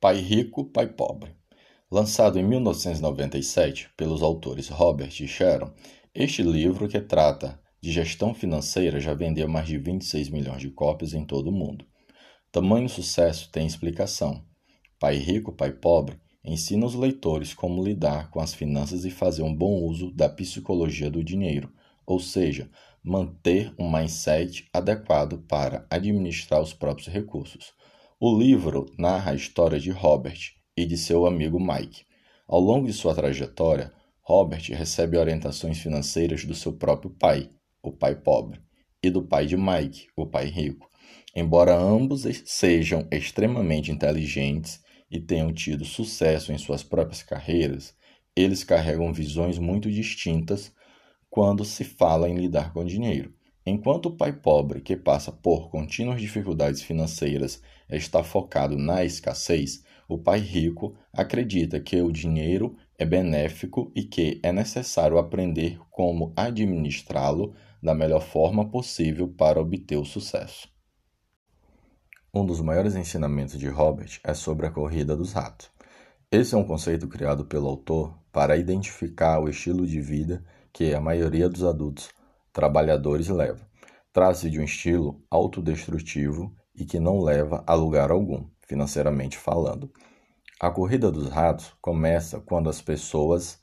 Pai Rico, Pai Pobre. Lançado em 1997 pelos autores Robert e Sharon, este livro, que trata de gestão financeira, já vendeu mais de 26 milhões de cópias em todo o mundo. Tamanho sucesso tem explicação. Pai Rico, Pai Pobre ensina os leitores como lidar com as finanças e fazer um bom uso da psicologia do dinheiro, ou seja, manter um mindset adequado para administrar os próprios recursos. O livro narra a história de Robert e de seu amigo Mike. Ao longo de sua trajetória, Robert recebe orientações financeiras do seu próprio pai, o pai pobre, e do pai de Mike, o pai rico. Embora ambos sejam extremamente inteligentes e tenham tido sucesso em suas próprias carreiras, eles carregam visões muito distintas quando se fala em lidar com dinheiro. Enquanto o pai pobre, que passa por contínuas dificuldades financeiras, está focado na escassez, o pai rico acredita que o dinheiro é benéfico e que é necessário aprender como administrá-lo da melhor forma possível para obter o sucesso. Um dos maiores ensinamentos de Robert é sobre a corrida dos ratos. Esse é um conceito criado pelo autor para identificar o estilo de vida que a maioria dos adultos trabalhadores leva. Trata-se de um estilo autodestrutivo e que não leva a lugar algum, financeiramente falando. A corrida dos ratos começa quando as pessoas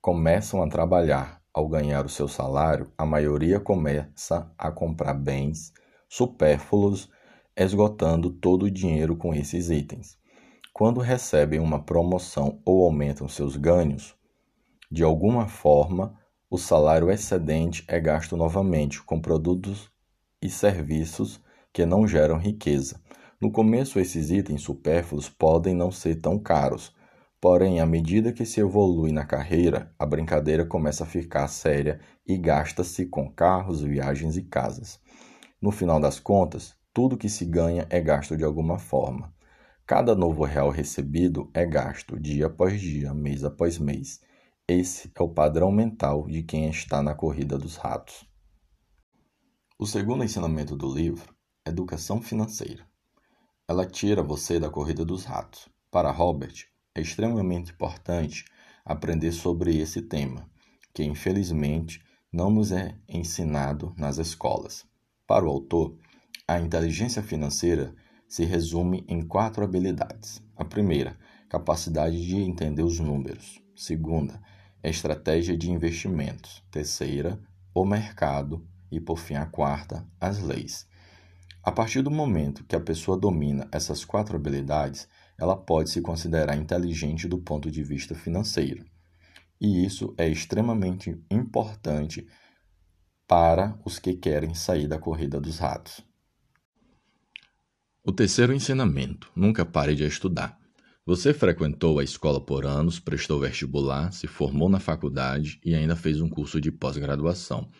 começam a trabalhar. Ao ganhar o seu salário, a maioria começa a comprar bens supérfluos, esgotando todo o dinheiro com esses itens. Quando recebem uma promoção ou aumentam seus ganhos, de alguma forma o salário excedente é gasto novamente com produtos e serviços que não geram riqueza. No começo, esses itens supérfluos podem não ser tão caros, porém, à medida que se evolui na carreira, a brincadeira começa a ficar séria e gasta-se com carros, viagens e casas. No final das contas, tudo que se ganha é gasto de alguma forma. Cada novo real recebido é gasto dia após dia, mês após mês. Esse é o padrão mental de quem está na corrida dos ratos. O segundo ensinamento do livro, Educação Financeira. Ela tira você da corrida dos ratos. Para Robert, é extremamente importante aprender sobre esse tema, que infelizmente não nos é ensinado nas escolas. Para o autor, a inteligência financeira se resume em quatro habilidades. A primeira, capacidade de entender os números. Segunda, estratégia de investimentos. Terceira, o mercado. E, por fim, a quarta, as leis. A partir do momento que a pessoa domina essas quatro habilidades, ela pode se considerar inteligente do ponto de vista financeiro. E isso é extremamente importante para os que querem sair da corrida dos ratos. O terceiro ensinamento: nunca pare de estudar. Você frequentou a escola por anos, prestou vestibular, se formou na faculdade e ainda fez um curso de pós-graduação.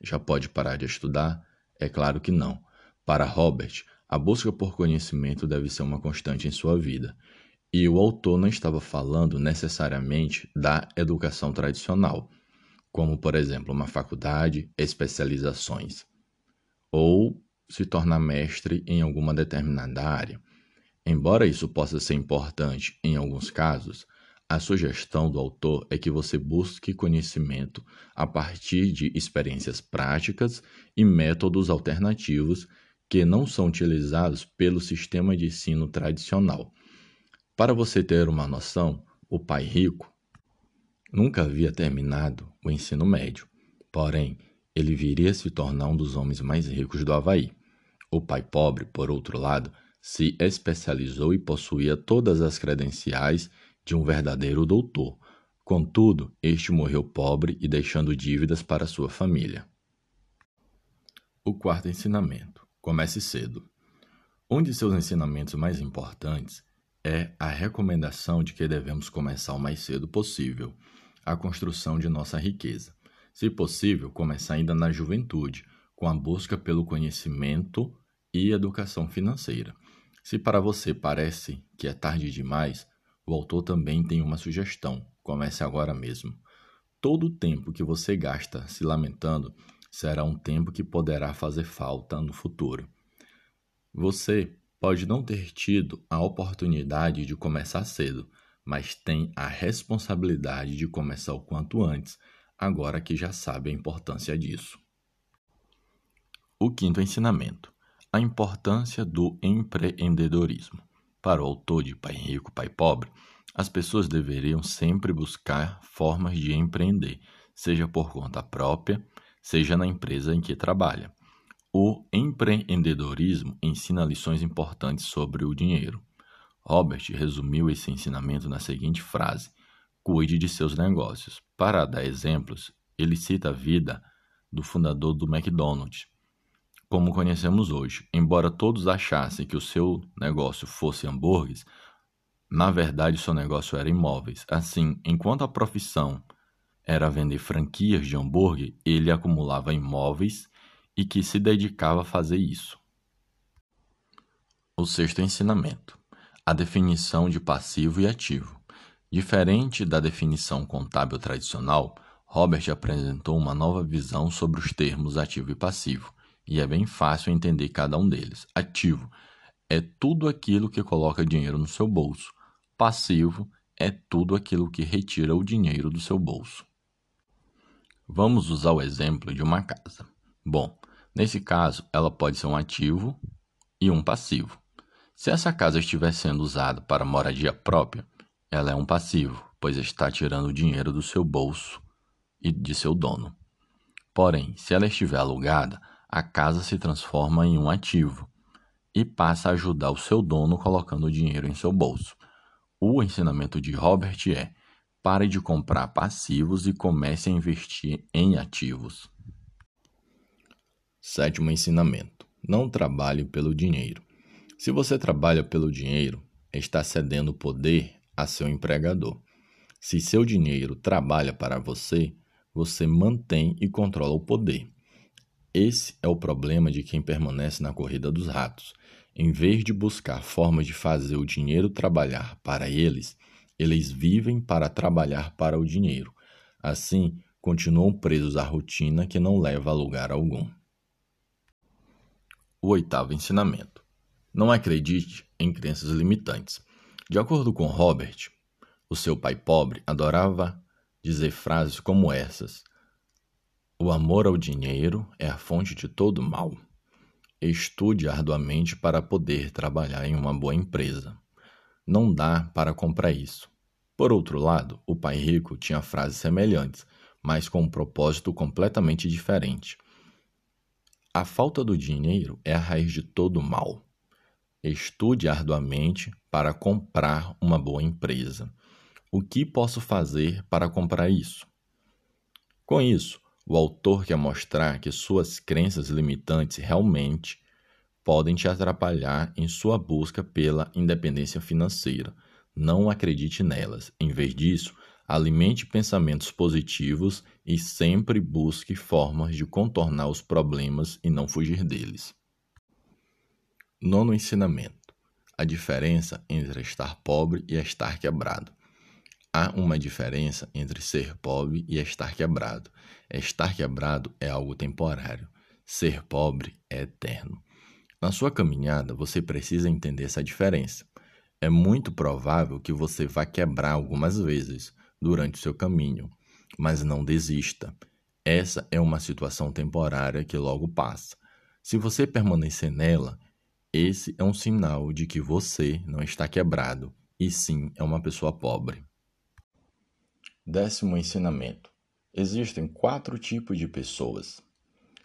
Já pode parar de estudar? É claro que não. Para Robert, a busca por conhecimento deve ser uma constante em sua vida. E o autor não estava falando necessariamente da educação tradicional, como, por exemplo, uma faculdade, especializações, ou se tornar mestre em alguma determinada área. Embora isso possa ser importante em alguns casos, a sugestão do autor é que você busque conhecimento a partir de experiências práticas e métodos alternativos que não são utilizados pelo sistema de ensino tradicional. Para você ter uma noção, o pai rico nunca havia terminado o ensino médio, porém, ele viria a se tornar um dos homens mais ricos do Havaí. O pai pobre, por outro lado, se especializou e possuía todas as credenciais de um verdadeiro doutor. Contudo, este morreu pobre e deixando dívidas para sua família. O quarto ensinamento: comece cedo. Um de seus ensinamentos mais importantes é a recomendação de que devemos começar o mais cedo possível a construção de nossa riqueza. Se possível, começar ainda na juventude, com a busca pelo conhecimento e educação financeira. Se para você parece que é tarde demais, o autor também tem uma sugestão: comece agora mesmo. Todo o tempo que você gasta se lamentando será um tempo que poderá fazer falta no futuro. Você pode não ter tido a oportunidade de começar cedo, mas tem a responsabilidade de começar o quanto antes, agora que já sabe a importância disso. O quinto ensinamento: a importância do empreendedorismo. Para o autor de Pai Rico, Pai Pobre, as pessoas deveriam sempre buscar formas de empreender, seja por conta própria, seja na empresa em que trabalha. O empreendedorismo ensina lições importantes sobre o dinheiro. Robert resumiu esse ensinamento na seguinte frase: Cuide de seus negócios. Para dar exemplos, ele cita a vida do fundador do McDonald's, como conhecemos hoje. Embora todos achassem que o seu negócio fosse hambúrgueres, na verdade, seu negócio era imóveis. Assim, enquanto a profissão era vender franquias de hambúrguer, ele acumulava imóveis e que se dedicava a fazer isso. O sexto ensinamento: a definição de passivo e ativo. Diferente da definição contábil tradicional, Robert apresentou uma nova visão sobre os termos ativo e passivo, e é bem fácil entender cada um deles. Ativo é tudo aquilo que coloca dinheiro no seu bolso. Passivo é tudo aquilo que retira o dinheiro do seu bolso. Vamos usar o exemplo de uma casa. Bom, nesse caso, ela pode ser um ativo e um passivo. Se essa casa estiver sendo usada para moradia própria, ela é um passivo, pois está tirando o dinheiro do seu bolso e de seu dono. Porém, se ela estiver alugada, a casa se transforma em um ativo e passa a ajudar o seu dono colocando o dinheiro em seu bolso. O ensinamento de Robert é: pare de comprar passivos e comece a investir em ativos. Sétimo ensinamento: não trabalhe pelo dinheiro. Se você trabalha pelo dinheiro, está cedendo poder a seu empregador. Se seu dinheiro trabalha para você, você mantém e controla o poder. Esse é o problema de quem permanece na corrida dos ratos. Em vez de buscar formas de fazer o dinheiro trabalhar para eles, eles vivem para trabalhar para o dinheiro. Assim, continuam presos à rotina que não leva a lugar algum. O oitavo ensinamento: não acredite em crenças limitantes. De acordo com Robert, o seu pai pobre adorava dizer frases como essas: O amor ao dinheiro é a fonte de todo mal. Estude arduamente para poder trabalhar em uma boa empresa. Não dá para comprar isso. Por outro lado, o pai rico tinha frases semelhantes, mas com um propósito completamente diferente. A falta do dinheiro é a raiz de todo mal. Estude arduamente para comprar uma boa empresa. O que posso fazer para comprar isso? Com isso, o autor quer mostrar que suas crenças limitantes realmente podem te atrapalhar em sua busca pela independência financeira. Não acredite nelas. Em vez disso, alimente pensamentos positivos e sempre busque formas de contornar os problemas e não fugir deles. Nono ensinamento: a diferença entre estar pobre e estar quebrado. Há uma diferença entre ser pobre e estar quebrado. Estar quebrado é algo temporário. Ser pobre é eterno. Na sua caminhada, você precisa entender essa diferença. É muito provável que você vá quebrar algumas vezes durante o seu caminho, mas não desista. Essa é uma situação temporária que logo passa. Se você permanecer nela, esse é um sinal de que você não está quebrado, e sim é uma pessoa pobre. Décimo ensinamento: existem quatro tipos de pessoas.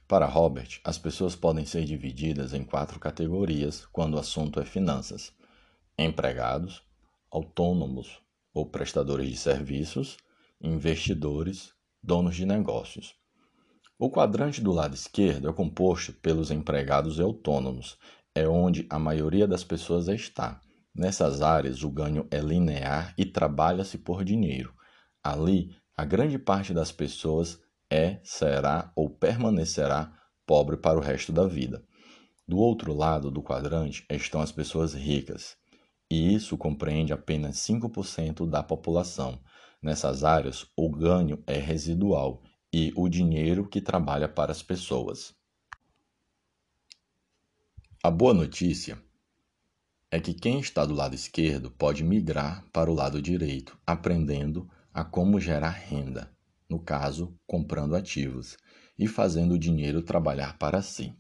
Para Robert, as pessoas podem ser divididas em quatro categorias quando o assunto é finanças: empregados, autônomos ou prestadores de serviços, investidores, donos de negócios. O quadrante do lado esquerdo é composto pelos empregados e autônomos, é onde a maioria das pessoas está. Nessas áreas, o ganho é linear e trabalha-se por dinheiro. Ali, a grande parte das pessoas é, será ou permanecerá pobre para o resto da vida. Do outro lado do quadrante estão as pessoas ricas, e isso compreende apenas 5% da população. Nessas áreas, o ganho é residual e o dinheiro que trabalha para as pessoas. A boa notícia é que quem está do lado esquerdo pode migrar para o lado direito, aprendendo a como gerar renda, no caso, comprando ativos, e fazendo o dinheiro trabalhar para si.